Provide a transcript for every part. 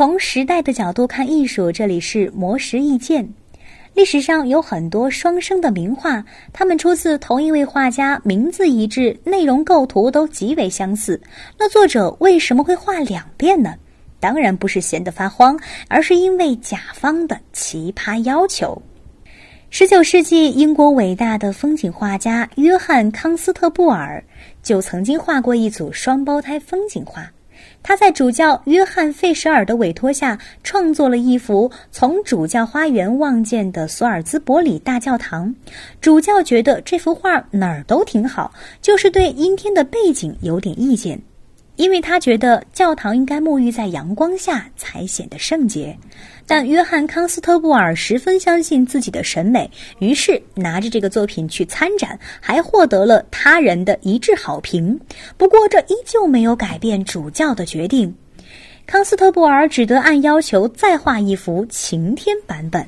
从时代的角度看艺术，这里是魔石意见。历史上有很多双生的名画，它们出自同一位画家，名字一致，内容构图都极为相似。那作者为什么会画两遍呢？当然不是闲得发慌，而是因为甲方的奇葩要求。十九世纪，英国伟大的风景画家约翰·康斯特布尔就曾经画过一组双胞胎风景画。他在主教约翰·费舍尔的委托下，创作了一幅从主教花园望见的索尔兹伯里大教堂。主教觉得这幅画哪儿都挺好，就是对阴天的背景有点意见，因为他觉得教堂应该沐浴在阳光下才显得圣洁。但约翰·康斯特布尔十分相信自己的审美，于是拿着这个作品去参展，还获得了他人的一致好评。不过，这依旧没有改变主教的决定，康斯特布尔只得按要求再画一幅晴天版本。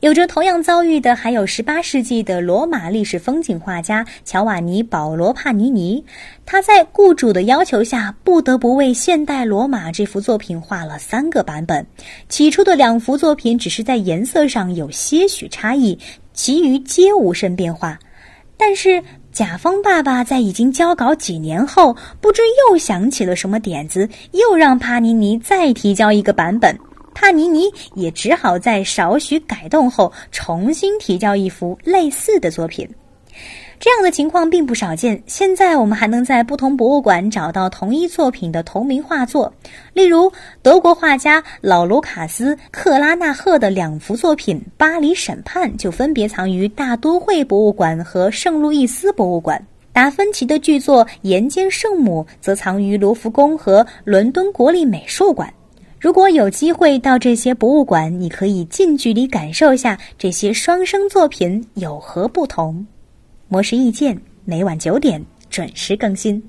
有着同样遭遇的还有18世纪的罗马历史风景画家乔瓦尼·保罗·帕尼尼，他在雇主的要求下，不得不为现代罗马这幅作品画了三个版本。起初的两幅作品只是在颜色上有些许差异，其余皆无甚变化。但是甲方爸爸在已经交稿几年后，不知又想起了什么点子，又让帕尼尼再提交一个版本。帕尼尼也只好在少许改动后重新提交一幅类似的作品。这样的情况并不少见。现在我们还能在不同博物馆找到同一作品的同名画作，例如德国画家老卢卡斯·克拉纳赫的两幅作品《巴黎审判》就分别藏于大都会博物馆和圣路易斯博物馆。达芬奇的巨作《岩间圣母》则藏于罗浮宫和伦敦国立美术馆。如果有机会到这些博物馆，你可以近距离感受一下这些双生作品有何不同。模式意见每晚九点准时更新。